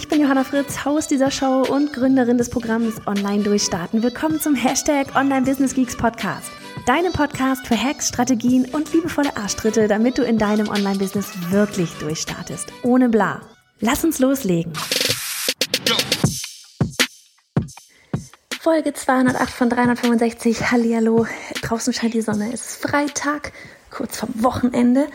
Ich bin Johanna Fritz, Haus dieser Show und Gründerin des Programms Online Durchstarten. Willkommen zum Hashtag Online Business Geeks Podcast. Deinem Podcast für Hacks, Strategien und liebevolle Arschtritte, damit du in deinem Online-Business wirklich durchstartest. Ohne bla. Lass uns loslegen. Folge 208 von 365. Hallihallo. Draußen scheint die Sonne. Es ist Freitag, kurz vorm Wochenende.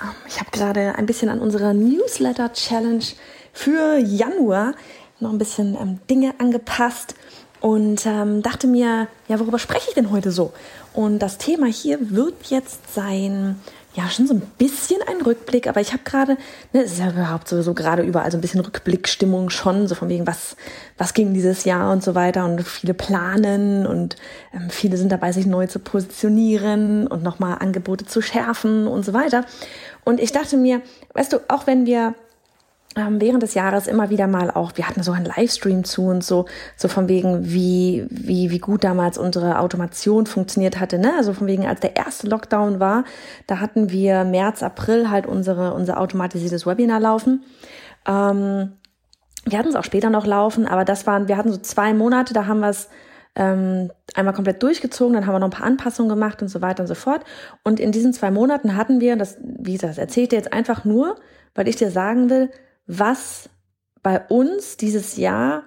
Ähm, ich habe gerade ein bisschen an unserer Newsletter-Challenge für Januar noch ein bisschen ähm, Dinge angepasst und ähm, dachte mir, ja, worüber spreche ich denn heute so? Und das Thema hier wird jetzt sein, ja, schon so ein bisschen ein Rückblick, aber ich habe gerade, ne, es ist ja überhaupt sowieso gerade überall so ein bisschen Rückblickstimmung schon, so von wegen, was, was ging dieses Jahr und so weiter und viele planen und ähm, viele sind dabei, sich neu zu positionieren und nochmal Angebote zu schärfen und so weiter. Und ich dachte mir, weißt du, auch wenn wir während des Jahres immer wieder mal auch, wir hatten so einen Livestream zu und so, so von wegen, wie, wie, wie gut damals unsere Automation funktioniert hatte, ne? Also von wegen, als der erste Lockdown war, da hatten wir März, April halt unsere, unser automatisiertes Webinar laufen. Ähm, wir hatten es auch später noch laufen, aber das waren, wir hatten so zwei Monate, da haben wir es ähm, einmal komplett durchgezogen, dann haben wir noch ein paar Anpassungen gemacht und so weiter und so fort. Und in diesen zwei Monaten hatten wir, das, wie gesagt, das erzählt ihr jetzt einfach nur, weil ich dir sagen will, was bei uns dieses Jahr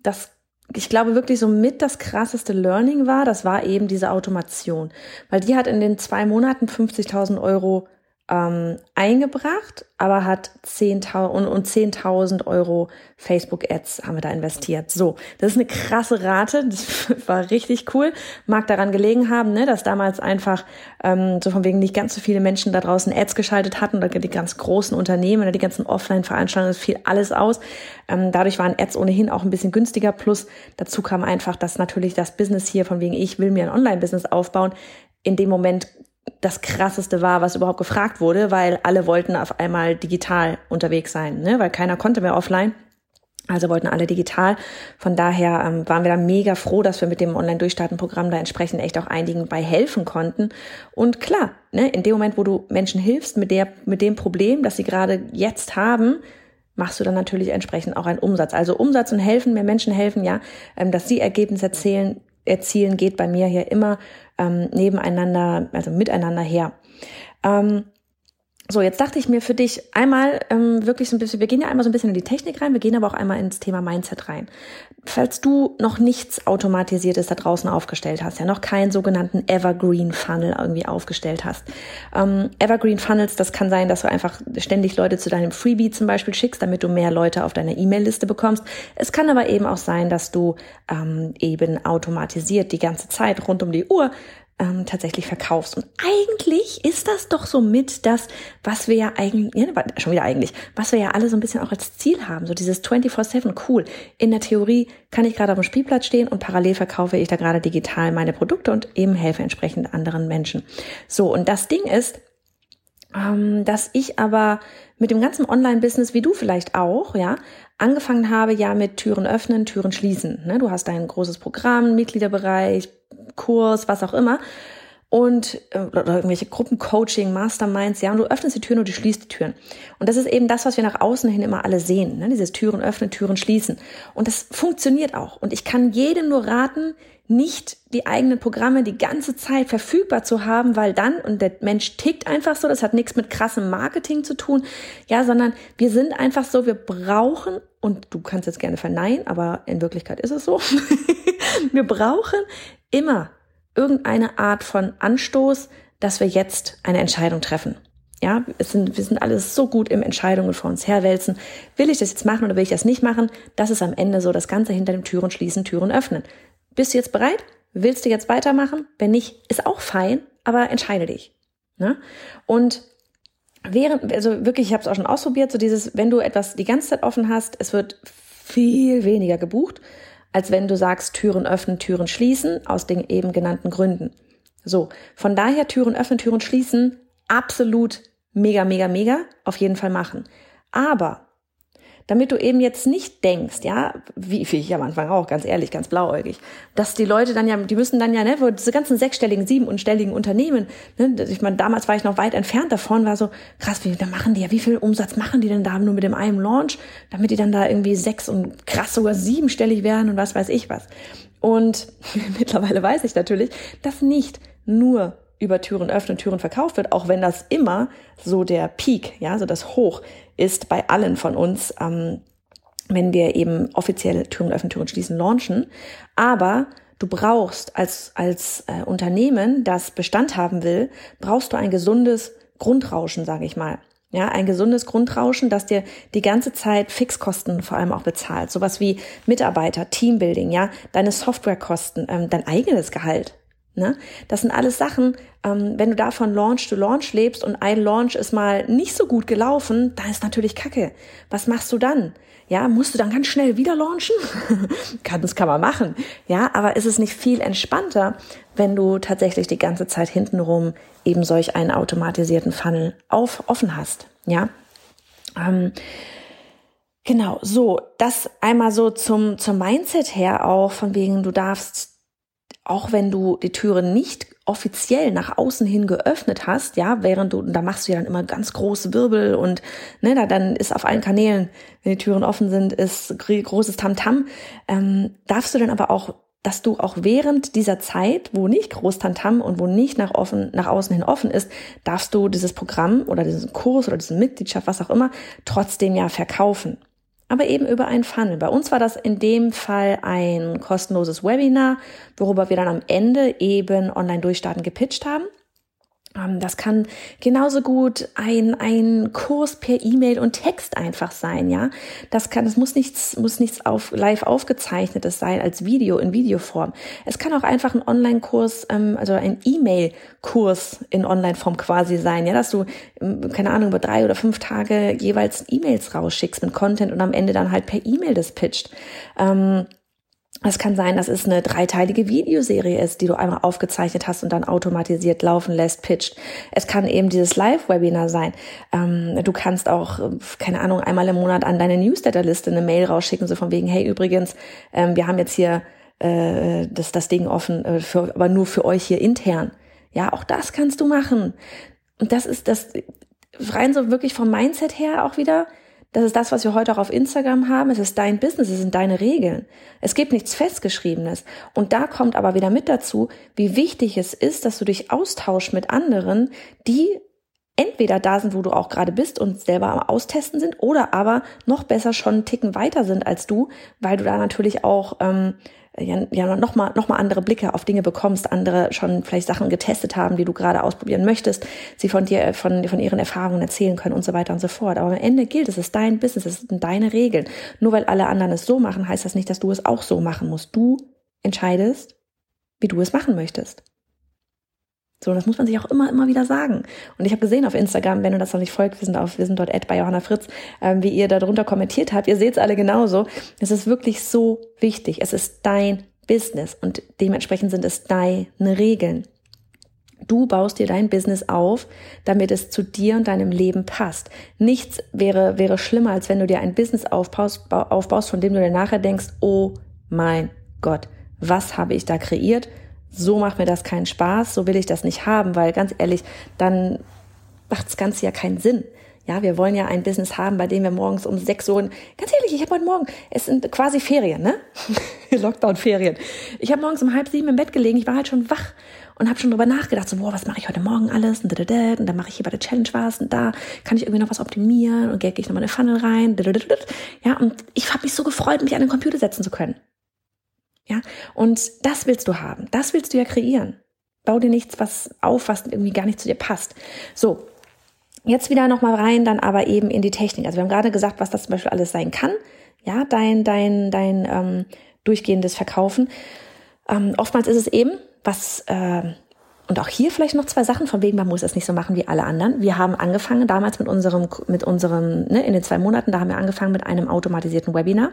das ich glaube wirklich so mit das krasseste Learning war, das war eben diese Automation, weil die hat in den zwei Monaten 50.000 Euro ähm, eingebracht, aber hat 10.000 und, und 10.000 Euro Facebook-Ads haben wir da investiert. So, das ist eine krasse Rate, das war richtig cool. Mag daran gelegen haben, ne, dass damals einfach ähm, so von wegen nicht ganz so viele Menschen da draußen Ads geschaltet hatten, oder die ganz großen Unternehmen oder die ganzen Offline-Veranstaltungen, das fiel alles aus. Ähm, dadurch waren Ads ohnehin auch ein bisschen günstiger. Plus dazu kam einfach, dass natürlich das Business hier von wegen ich will mir ein Online-Business aufbauen, in dem Moment das krasseste war, was überhaupt gefragt wurde, weil alle wollten auf einmal digital unterwegs sein, ne? weil keiner konnte mehr offline. Also wollten alle digital. Von daher ähm, waren wir da mega froh, dass wir mit dem Online-Durchstarten-Programm da entsprechend echt auch einigen bei helfen konnten. Und klar, ne, in dem Moment, wo du Menschen hilfst mit der, mit dem Problem, das sie gerade jetzt haben, machst du dann natürlich entsprechend auch einen Umsatz. Also Umsatz und helfen, mehr Menschen helfen, ja, ähm, dass sie Ergebnisse erzählen, erzielen, geht bei mir hier immer ähm, nebeneinander, also miteinander her. Ähm, so, jetzt dachte ich mir für dich einmal ähm, wirklich so ein bisschen, wir gehen ja einmal so ein bisschen in die Technik rein, wir gehen aber auch einmal ins Thema Mindset rein. Falls du noch nichts Automatisiertes da draußen aufgestellt hast, ja noch keinen sogenannten Evergreen Funnel irgendwie aufgestellt hast. Ähm, Evergreen Funnels, das kann sein, dass du einfach ständig Leute zu deinem Freebie zum Beispiel schickst, damit du mehr Leute auf deiner E-Mail-Liste bekommst. Es kann aber eben auch sein, dass du ähm, eben automatisiert die ganze Zeit rund um die Uhr ähm, tatsächlich verkaufst. Und eigentlich ist das doch so mit das, was wir ja eigentlich, ja, schon wieder eigentlich, was wir ja alle so ein bisschen auch als Ziel haben. So dieses 24-7, cool. In der Theorie kann ich gerade auf dem Spielplatz stehen und parallel verkaufe ich da gerade digital meine Produkte und eben helfe entsprechend anderen Menschen. So, und das Ding ist, ähm, dass ich aber mit dem ganzen Online-Business, wie du vielleicht auch, ja, angefangen habe ja mit Türen öffnen, Türen schließen. Ne? Du hast dein großes Programm, Mitgliederbereich, Kurs, was auch immer. Und äh, oder irgendwelche Gruppencoaching, Masterminds, ja, und du öffnest die Türen und du schließt die Türen. Und das ist eben das, was wir nach außen hin immer alle sehen, ne? dieses Türen öffnen, Türen schließen. Und das funktioniert auch. Und ich kann jedem nur raten, nicht die eigenen Programme die ganze Zeit verfügbar zu haben, weil dann, und der Mensch tickt einfach so, das hat nichts mit krassem Marketing zu tun, ja, sondern wir sind einfach so, wir brauchen, und du kannst jetzt gerne verneinen, aber in Wirklichkeit ist es so, wir brauchen immer irgendeine Art von Anstoß, dass wir jetzt eine Entscheidung treffen. Ja, es sind, wir sind alles so gut im Entscheidungen vor uns herwälzen. Will ich das jetzt machen oder will ich das nicht machen? Das ist am Ende so das Ganze hinter den Türen schließen, Türen öffnen. Bist du jetzt bereit? Willst du jetzt weitermachen? Wenn nicht, ist auch fein, aber entscheide dich. Ne? Und während, also wirklich, ich habe es auch schon ausprobiert, so dieses, wenn du etwas die ganze Zeit offen hast, es wird viel weniger gebucht, als wenn du sagst, Türen öffnen, Türen schließen, aus den eben genannten Gründen. So, von daher Türen öffnen, Türen schließen, absolut mega, mega, mega, auf jeden Fall machen. Aber damit du eben jetzt nicht denkst, ja, wie, wie ich am Anfang auch, ganz ehrlich, ganz blauäugig, dass die Leute dann ja, die müssen dann ja, ne, diese ganzen sechsstelligen, siebenstelligen Unternehmen, ne, ich meine, damals war ich noch weit entfernt davon, war so, krass, wie, da machen die ja, wie viel Umsatz machen die denn da nur mit dem einen Launch, damit die dann da irgendwie sechs und krass sogar siebenstellig werden und was weiß ich was. Und mittlerweile weiß ich natürlich, dass nicht nur über Türen öffnen, Türen verkauft wird, auch wenn das immer so der Peak, ja, so das Hoch ist bei allen von uns, ähm, wenn wir eben offiziell Türen öffnen, Türen schließen, launchen. Aber du brauchst als, als äh, Unternehmen, das Bestand haben will, brauchst du ein gesundes Grundrauschen, sage ich mal. Ja, ein gesundes Grundrauschen, das dir die ganze Zeit Fixkosten vor allem auch bezahlt. Sowas wie Mitarbeiter, Teambuilding, ja, deine Softwarekosten, ähm, dein eigenes Gehalt. Ne? Das sind alles Sachen, ähm, wenn du da von Launch to Launch lebst und ein Launch ist mal nicht so gut gelaufen, da ist natürlich Kacke. Was machst du dann? Ja, musst du dann ganz schnell wieder launchen? kann, kann man machen. Ja, aber ist es nicht viel entspannter, wenn du tatsächlich die ganze Zeit hintenrum eben solch einen automatisierten Funnel auf, offen hast? Ja. Ähm, Genau, so, das einmal so zum, zum Mindset her auch, von wegen, du darfst auch wenn du die Türe nicht offiziell nach außen hin geöffnet hast, ja, während du, da machst du ja dann immer ganz große Wirbel und ne, da dann ist auf allen Kanälen, wenn die Türen offen sind, ist großes Tamtam. -Tam. Ähm, darfst du dann aber auch, dass du auch während dieser Zeit, wo nicht groß Tamtam -Tam und wo nicht nach offen, nach außen hin offen ist, darfst du dieses Programm oder diesen Kurs oder diese Mitgliedschaft, was auch immer, trotzdem ja verkaufen aber eben über ein Funnel. Bei uns war das in dem Fall ein kostenloses Webinar, worüber wir dann am Ende eben online durchstarten gepitcht haben. Das kann genauso gut ein, ein Kurs per E-Mail und Text einfach sein, ja. Das kann, es muss nichts, muss nichts auf, live aufgezeichnetes sein als Video in Videoform. Es kann auch einfach ein Online-Kurs, ähm, also ein E-Mail-Kurs in Online-Form quasi sein, ja, dass du, ähm, keine Ahnung, über drei oder fünf Tage jeweils E-Mails rausschickst mit Content und am Ende dann halt per E-Mail das pitcht. Ähm, es kann sein, dass es eine dreiteilige Videoserie ist, die du einmal aufgezeichnet hast und dann automatisiert laufen lässt, pitcht. Es kann eben dieses Live-Webinar sein. Ähm, du kannst auch, keine Ahnung, einmal im Monat an deine Newsletterliste eine Mail rausschicken, so von wegen, hey, übrigens, ähm, wir haben jetzt hier äh, das, das Ding offen, äh, für, aber nur für euch hier intern. Ja, auch das kannst du machen. Und das ist das rein so wirklich vom Mindset her auch wieder das ist das, was wir heute auch auf Instagram haben. Es ist dein Business, es sind deine Regeln. Es gibt nichts Festgeschriebenes. Und da kommt aber wieder mit dazu, wie wichtig es ist, dass du dich austauschst mit anderen, die entweder da sind, wo du auch gerade bist und selber am Austesten sind, oder aber noch besser schon einen Ticken weiter sind als du, weil du da natürlich auch ähm, ja, ja noch mal noch mal andere Blicke auf Dinge bekommst, andere schon vielleicht Sachen getestet haben, die du gerade ausprobieren möchtest, sie von dir von von ihren Erfahrungen erzählen können und so weiter und so fort. Aber am Ende gilt, es ist dein Business, es sind deine Regeln. Nur weil alle anderen es so machen, heißt das nicht, dass du es auch so machen musst. Du entscheidest, wie du es machen möchtest. So, das muss man sich auch immer, immer wieder sagen. Und ich habe gesehen auf Instagram, wenn du das noch nicht folgt, wir sind auf, wir sind dort bei Johanna Fritz, ähm, wie ihr darunter kommentiert habt. Ihr seht es alle genauso. Es ist wirklich so wichtig. Es ist dein Business und dementsprechend sind es deine Regeln. Du baust dir dein Business auf, damit es zu dir und deinem Leben passt. Nichts wäre, wäre schlimmer, als wenn du dir ein Business aufbaust, aufbaust, von dem du dir nachher denkst, oh mein Gott, was habe ich da kreiert? So macht mir das keinen Spaß, so will ich das nicht haben, weil ganz ehrlich, dann macht das Ganze ja keinen Sinn. Ja, wir wollen ja ein Business haben, bei dem wir morgens um sechs Uhr, ganz ehrlich, ich habe heute Morgen, es sind quasi Ferien, ne? Lockdown-Ferien. Ich habe morgens um halb sieben im Bett gelegen, ich war halt schon wach und habe schon drüber nachgedacht, so, boah, was mache ich heute Morgen alles und, und dann mache ich hier bei der Challenge was und da kann ich irgendwie noch was optimieren und gehe ich nochmal eine Funnel rein. Ja, und ich habe mich so gefreut, mich an den Computer setzen zu können. Ja, und das willst du haben. Das willst du ja kreieren. Bau dir nichts was auf, was irgendwie gar nicht zu dir passt. So. Jetzt wieder nochmal rein, dann aber eben in die Technik. Also wir haben gerade gesagt, was das zum Beispiel alles sein kann. Ja, dein, dein, dein ähm, durchgehendes Verkaufen. Ähm, oftmals ist es eben, was äh, und auch hier vielleicht noch zwei Sachen, von wegen, man muss es nicht so machen wie alle anderen. Wir haben angefangen damals mit unserem, mit unserem, ne, in den zwei Monaten, da haben wir angefangen mit einem automatisierten Webinar.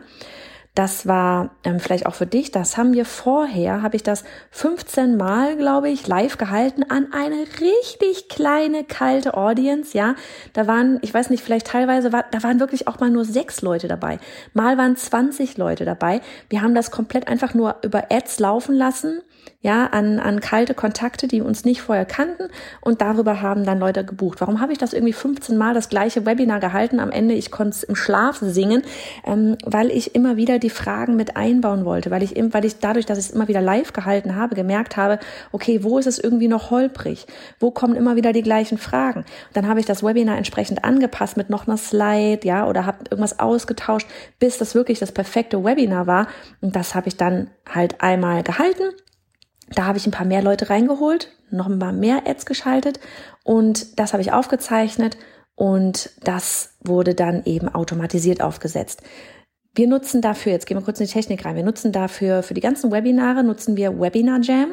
Das war ähm, vielleicht auch für dich. Das haben wir vorher, habe ich das 15 Mal, glaube ich, live gehalten an eine richtig kleine, kalte Audience. Ja, da waren, ich weiß nicht, vielleicht teilweise, war, da waren wirklich auch mal nur sechs Leute dabei. Mal waren 20 Leute dabei. Wir haben das komplett einfach nur über Ads laufen lassen ja, an, an kalte Kontakte, die uns nicht vorher kannten und darüber haben dann Leute gebucht. Warum habe ich das irgendwie 15 Mal das gleiche Webinar gehalten? Am Ende, ich konnte es im Schlaf singen, ähm, weil ich immer wieder die Fragen mit einbauen wollte, weil ich, weil ich dadurch, dass ich es immer wieder live gehalten habe, gemerkt habe, okay, wo ist es irgendwie noch holprig? Wo kommen immer wieder die gleichen Fragen? Und dann habe ich das Webinar entsprechend angepasst mit noch einer Slide, ja, oder habe irgendwas ausgetauscht, bis das wirklich das perfekte Webinar war. Und das habe ich dann halt einmal gehalten da habe ich ein paar mehr Leute reingeholt, noch ein paar mehr Ads geschaltet und das habe ich aufgezeichnet und das wurde dann eben automatisiert aufgesetzt. Wir nutzen dafür, jetzt gehen wir kurz in die Technik rein, wir nutzen dafür, für die ganzen Webinare nutzen wir Webinar Jam.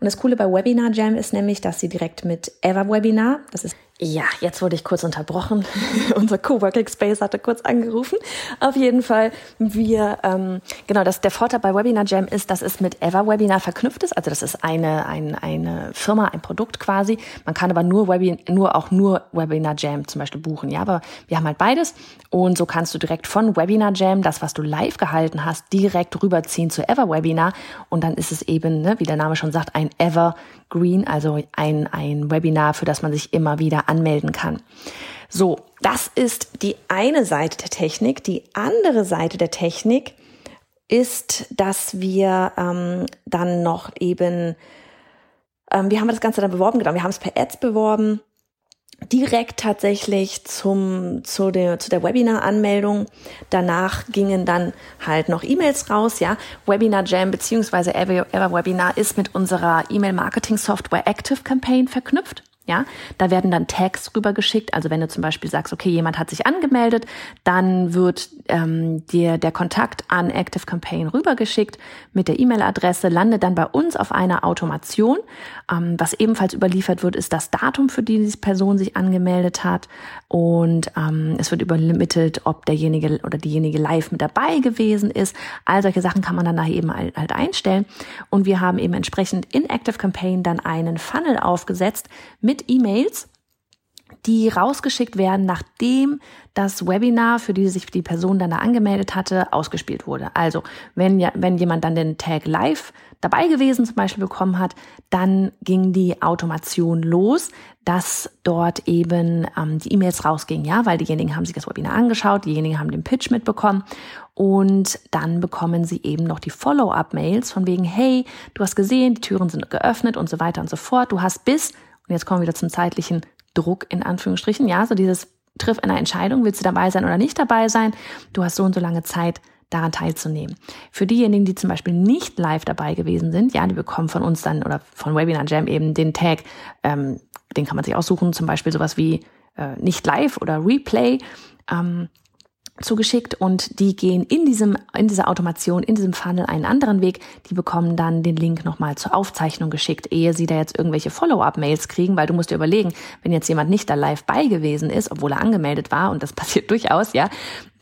Und das Coole bei Webinar Jam ist nämlich, dass sie direkt mit EverWebinar, das ist ja, jetzt wurde ich kurz unterbrochen. Unser Coworking Space hatte kurz angerufen. Auf jeden Fall, wir, ähm, genau, das, der Vorteil bei Webinar Jam ist, dass es mit EverWebinar verknüpft ist. Also das ist eine, ein, eine Firma, ein Produkt quasi. Man kann aber nur, Webi nur auch nur Webinar Jam zum Beispiel buchen. Ja, aber wir haben halt beides. Und so kannst du direkt von Webinar Jam, das, was du live gehalten hast, direkt rüberziehen zu EverWebinar. Und dann ist es eben, ne, wie der Name schon sagt, ein Ever Green, also ein, ein Webinar, für das man sich immer wieder anmelden kann. So, das ist die eine Seite der Technik. Die andere Seite der Technik ist, dass wir ähm, dann noch eben, ähm, wie haben wir das Ganze dann beworben? Genau, wir haben es per Ads beworben direkt tatsächlich zum, zu der, zu der Webinar-Anmeldung. Danach gingen dann halt noch E-Mails raus, ja. Webinar Jam beziehungsweise Ever, Webinar ist mit unserer E-Mail-Marketing-Software Active Campaign verknüpft. Ja, da werden dann Tags rübergeschickt. Also wenn du zum Beispiel sagst, okay, jemand hat sich angemeldet, dann wird ähm, dir der Kontakt an Active Campaign rübergeschickt mit der E-Mail-Adresse, landet dann bei uns auf einer Automation. Ähm, was ebenfalls überliefert wird, ist das Datum, für die die Person sich angemeldet hat. Und ähm, es wird übermittelt, ob derjenige oder diejenige live mit dabei gewesen ist. All solche Sachen kann man dann da eben halt, halt einstellen. Und wir haben eben entsprechend in Active Campaign dann einen Funnel aufgesetzt mit mit E-Mails, die rausgeschickt werden, nachdem das Webinar, für die sich die Person dann da angemeldet hatte, ausgespielt wurde. Also wenn, ja, wenn jemand dann den Tag live dabei gewesen zum Beispiel bekommen hat, dann ging die Automation los, dass dort eben ähm, die E-Mails rausgingen, ja, weil diejenigen haben sich das Webinar angeschaut, diejenigen haben den Pitch mitbekommen und dann bekommen sie eben noch die Follow-up-Mails von wegen, hey, du hast gesehen, die Türen sind geöffnet und so weiter und so fort. Du hast bis und jetzt kommen wir wieder zum zeitlichen Druck in Anführungsstrichen. Ja, so dieses triff eine Entscheidung, willst du dabei sein oder nicht dabei sein? Du hast so und so lange Zeit, daran teilzunehmen. Für diejenigen, die zum Beispiel nicht live dabei gewesen sind, ja, die bekommen von uns dann oder von Webinar Jam eben den Tag, ähm, den kann man sich aussuchen, zum Beispiel sowas wie äh, nicht live oder Replay. Ähm, zugeschickt und die gehen in diesem in dieser Automation in diesem Funnel einen anderen Weg. Die bekommen dann den Link nochmal zur Aufzeichnung geschickt, ehe sie da jetzt irgendwelche Follow-up-Mails kriegen, weil du musst dir überlegen, wenn jetzt jemand nicht da live bei gewesen ist, obwohl er angemeldet war und das passiert durchaus, ja,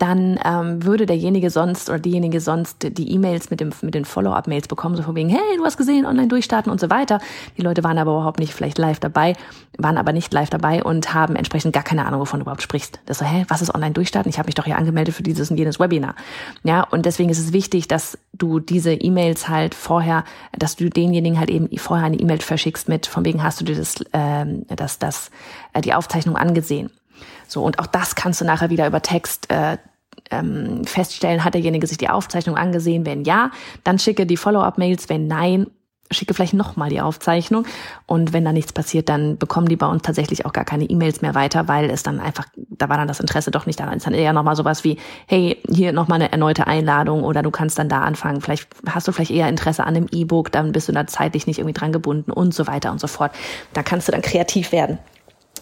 dann ähm, würde derjenige sonst oder diejenige sonst die E-Mails mit, dem, mit den Follow-up-Mails bekommen, so von wegen, hey, du hast gesehen, online durchstarten und so weiter. Die Leute waren aber überhaupt nicht vielleicht live dabei, waren aber nicht live dabei und haben entsprechend gar keine Ahnung, wovon du überhaupt sprichst. Das so, hä, was ist online durchstarten? Ich habe mich doch hier angemeldet für dieses und jenes Webinar. Ja, und deswegen ist es wichtig, dass du diese E-Mails halt vorher, dass du denjenigen halt eben vorher eine E-Mail verschickst mit, von wegen hast du dir das, ähm, das, das, äh, die Aufzeichnung angesehen. So, und auch das kannst du nachher wieder über Text äh, ähm, feststellen, hat derjenige sich die Aufzeichnung angesehen? Wenn ja, dann schicke die Follow-up-Mails. Wenn nein, schicke vielleicht nochmal die Aufzeichnung. Und wenn da nichts passiert, dann bekommen die bei uns tatsächlich auch gar keine E-Mails mehr weiter, weil es dann einfach, da war dann das Interesse doch nicht da. Dann ist dann eher nochmal sowas wie, hey, hier nochmal eine erneute Einladung oder du kannst dann da anfangen. Vielleicht hast du vielleicht eher Interesse an einem E-Book, dann bist du da zeitlich nicht irgendwie dran gebunden und so weiter und so fort. Da kannst du dann kreativ werden.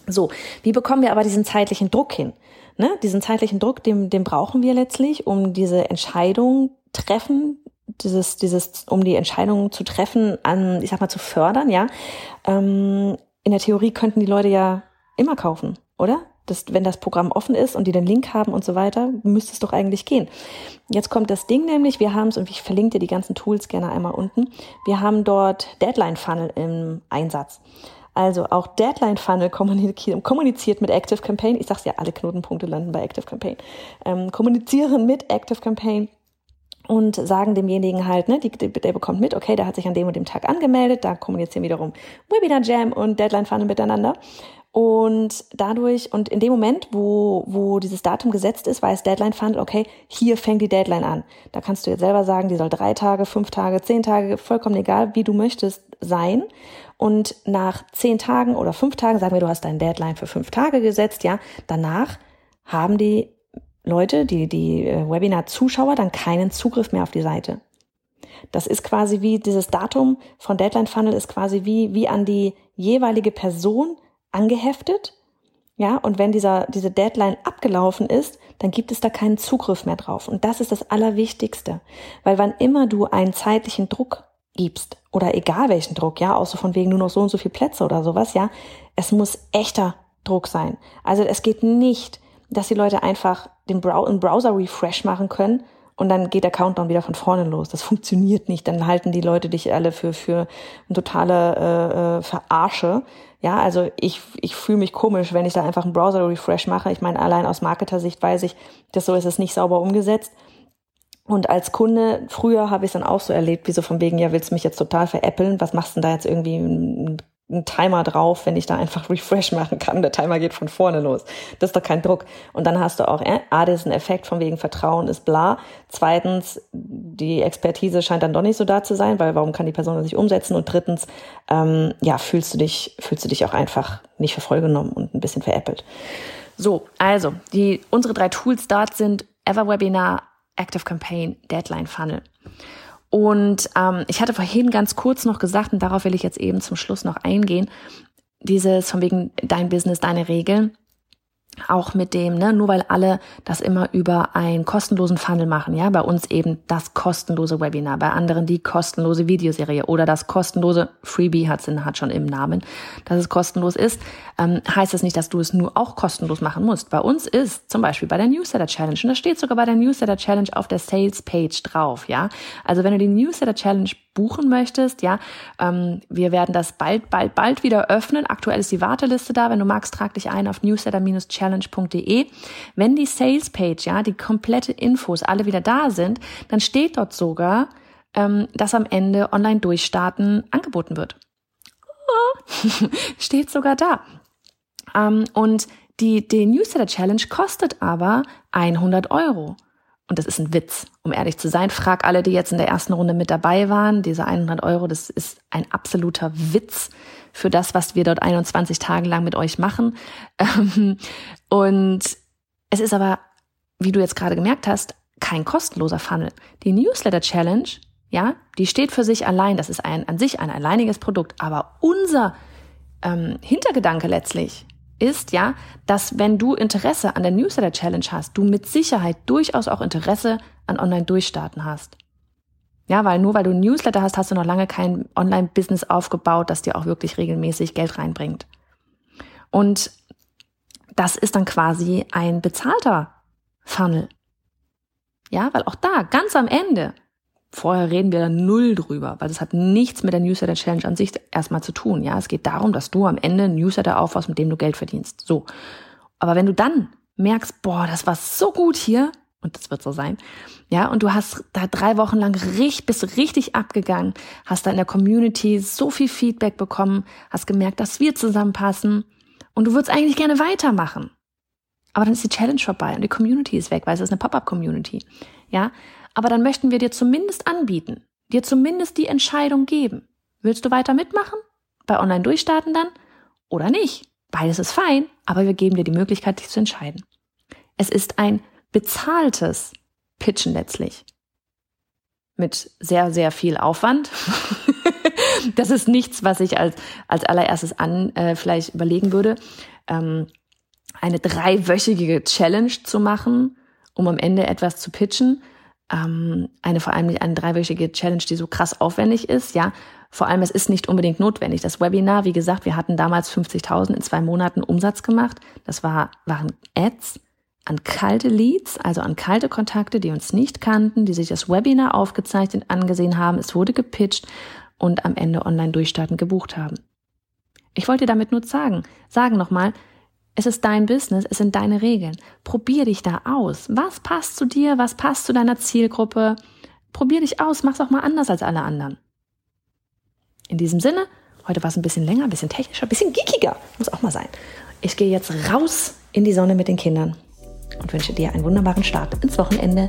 So, wie bekommen wir aber diesen zeitlichen Druck hin? Ne? Diesen zeitlichen Druck, den, den brauchen wir letztlich, um diese Entscheidung treffen, dieses, dieses, um die Entscheidung zu treffen, an, ich sag mal, zu fördern, ja. Ähm, in der Theorie könnten die Leute ja immer kaufen, oder? Das, wenn das Programm offen ist und die den Link haben und so weiter, müsste es doch eigentlich gehen. Jetzt kommt das Ding nämlich, wir haben es, und ich verlinke dir die ganzen Tools gerne einmal unten, wir haben dort Deadline Funnel im Einsatz. Also auch Deadline Funnel kommuniziert mit Active Campaign. Ich sag's ja, alle Knotenpunkte landen bei Active Campaign. Ähm, kommunizieren mit Active Campaign und sagen demjenigen halt, ne, die, der bekommt mit, okay, der hat sich an dem und dem Tag angemeldet, da kommunizieren wiederum Webinar Jam und Deadline Funnel miteinander. Und dadurch, und in dem Moment, wo, wo dieses Datum gesetzt ist, weiß Deadline Funnel, okay, hier fängt die Deadline an. Da kannst du jetzt selber sagen, die soll drei Tage, fünf Tage, zehn Tage, vollkommen egal, wie du möchtest, sein. Und nach zehn Tagen oder fünf Tagen, sagen wir, du hast dein Deadline für fünf Tage gesetzt, ja, danach haben die Leute, die, die äh, Webinar-Zuschauer dann keinen Zugriff mehr auf die Seite. Das ist quasi wie dieses Datum von Deadline Funnel ist quasi wie, wie an die jeweilige Person angeheftet. Ja, und wenn dieser, diese Deadline abgelaufen ist, dann gibt es da keinen Zugriff mehr drauf. Und das ist das Allerwichtigste. Weil wann immer du einen zeitlichen Druck gibst, oder egal welchen Druck, ja, außer von wegen nur noch so und so viel Plätze oder sowas, ja, es muss echter Druck sein. Also es geht nicht, dass die Leute einfach den Brow einen Browser-Refresh machen können und dann geht der Countdown wieder von vorne los. Das funktioniert nicht. Dann halten die Leute dich alle für, für eine totale äh, äh, Verarsche. Ja, also ich, ich fühle mich komisch, wenn ich da einfach einen Browser-Refresh mache. Ich meine, allein aus Marketer-Sicht weiß ich, dass so ist es nicht sauber umgesetzt. Und als Kunde, früher habe ich es dann auch so erlebt, wie so von wegen, ja, willst du mich jetzt total veräppeln? Was machst du denn da jetzt irgendwie ein einen Timer drauf, wenn ich da einfach Refresh machen kann. Der Timer geht von vorne los. Das ist doch kein Druck. Und dann hast du auch, äh, A, diesen Effekt von wegen Vertrauen ist bla. Zweitens, die Expertise scheint dann doch nicht so da zu sein, weil warum kann die Person das nicht umsetzen? Und drittens, ähm, ja, fühlst du dich, fühlst du dich auch einfach nicht für voll und ein bisschen veräppelt. So, also, die, unsere drei Tools dort sind Everwebinar, Active Campaign, Deadline Funnel. Und ähm, ich hatte vorhin ganz kurz noch gesagt, und darauf will ich jetzt eben zum Schluss noch eingehen, dieses von wegen dein Business, deine Regeln auch mit dem, ne, nur weil alle das immer über einen kostenlosen Funnel machen, ja, bei uns eben das kostenlose Webinar, bei anderen die kostenlose Videoserie oder das kostenlose Freebie hat's in, hat schon im Namen, dass es kostenlos ist, ähm, heißt das nicht, dass du es nur auch kostenlos machen musst. Bei uns ist zum Beispiel bei der Newsletter Challenge und das steht sogar bei der Newsletter Challenge auf der Sales Page drauf, ja. Also wenn du die Newsletter Challenge buchen möchtest, ja, ähm, wir werden das bald, bald, bald wieder öffnen. Aktuell ist die Warteliste da. Wenn du magst, trag dich ein auf newsletter-challenge.de. Wenn die Sales Page, ja, die komplette Infos alle wieder da sind, dann steht dort sogar, ähm, dass am Ende online durchstarten angeboten wird. Steht sogar da. Ähm, und die, die Newsletter Challenge kostet aber 100 Euro. Und das ist ein Witz, um ehrlich zu sein. Frag alle, die jetzt in der ersten Runde mit dabei waren. Diese 100 Euro, das ist ein absoluter Witz für das, was wir dort 21 Tage lang mit euch machen. Und es ist aber, wie du jetzt gerade gemerkt hast, kein kostenloser Funnel. Die Newsletter Challenge, ja, die steht für sich allein. Das ist ein, an sich ein alleiniges Produkt. Aber unser ähm, Hintergedanke letztlich ist ja, dass wenn du Interesse an der Newsletter Challenge hast, du mit Sicherheit durchaus auch Interesse an Online-Durchstarten hast. Ja, weil nur weil du Newsletter hast, hast du noch lange kein Online-Business aufgebaut, das dir auch wirklich regelmäßig Geld reinbringt. Und das ist dann quasi ein bezahlter Funnel. Ja, weil auch da, ganz am Ende, Vorher reden wir da null drüber, weil das hat nichts mit der Newsletter Challenge an sich erstmal zu tun. Ja, es geht darum, dass du am Ende ein Newsletter aufbaust, mit dem du Geld verdienst. So. Aber wenn du dann merkst, boah, das war so gut hier, und das wird so sein, ja, und du hast da drei Wochen lang richtig, bist richtig abgegangen, hast da in der Community so viel Feedback bekommen, hast gemerkt, dass wir zusammenpassen und du würdest eigentlich gerne weitermachen. Aber dann ist die Challenge vorbei und die Community ist weg, weil es ist eine Pop-up-Community. Ja, aber dann möchten wir dir zumindest anbieten, dir zumindest die Entscheidung geben. Willst du weiter mitmachen? Bei Online durchstarten dann? Oder nicht? Beides ist fein, aber wir geben dir die Möglichkeit, dich zu entscheiden. Es ist ein bezahltes Pitchen letztlich. Mit sehr, sehr viel Aufwand. das ist nichts, was ich als, als allererstes an äh, vielleicht überlegen würde. Ähm, eine dreiwöchige Challenge zu machen, um am Ende etwas zu pitchen ähm, eine vor allem eine dreiwöchige Challenge, die so krass aufwendig ist, ja, Vor allem, es ist nicht unbedingt notwendig. Das Webinar, wie gesagt, wir hatten damals 50.000 in zwei Monaten Umsatz gemacht. Das war, waren Ads an kalte Leads, also an kalte Kontakte, die uns nicht kannten, die sich das Webinar aufgezeichnet angesehen haben. Es wurde gepitcht und am Ende online durchstarten gebucht haben. Ich wollte damit nur sagen, sagen nochmal, es ist dein Business, es sind deine Regeln. Probier dich da aus. Was passt zu dir? Was passt zu deiner Zielgruppe? Probier dich aus, mach's auch mal anders als alle anderen. In diesem Sinne, heute war es ein bisschen länger, ein bisschen technischer, ein bisschen geekiger, muss auch mal sein. Ich gehe jetzt raus in die Sonne mit den Kindern und wünsche dir einen wunderbaren Start ins Wochenende.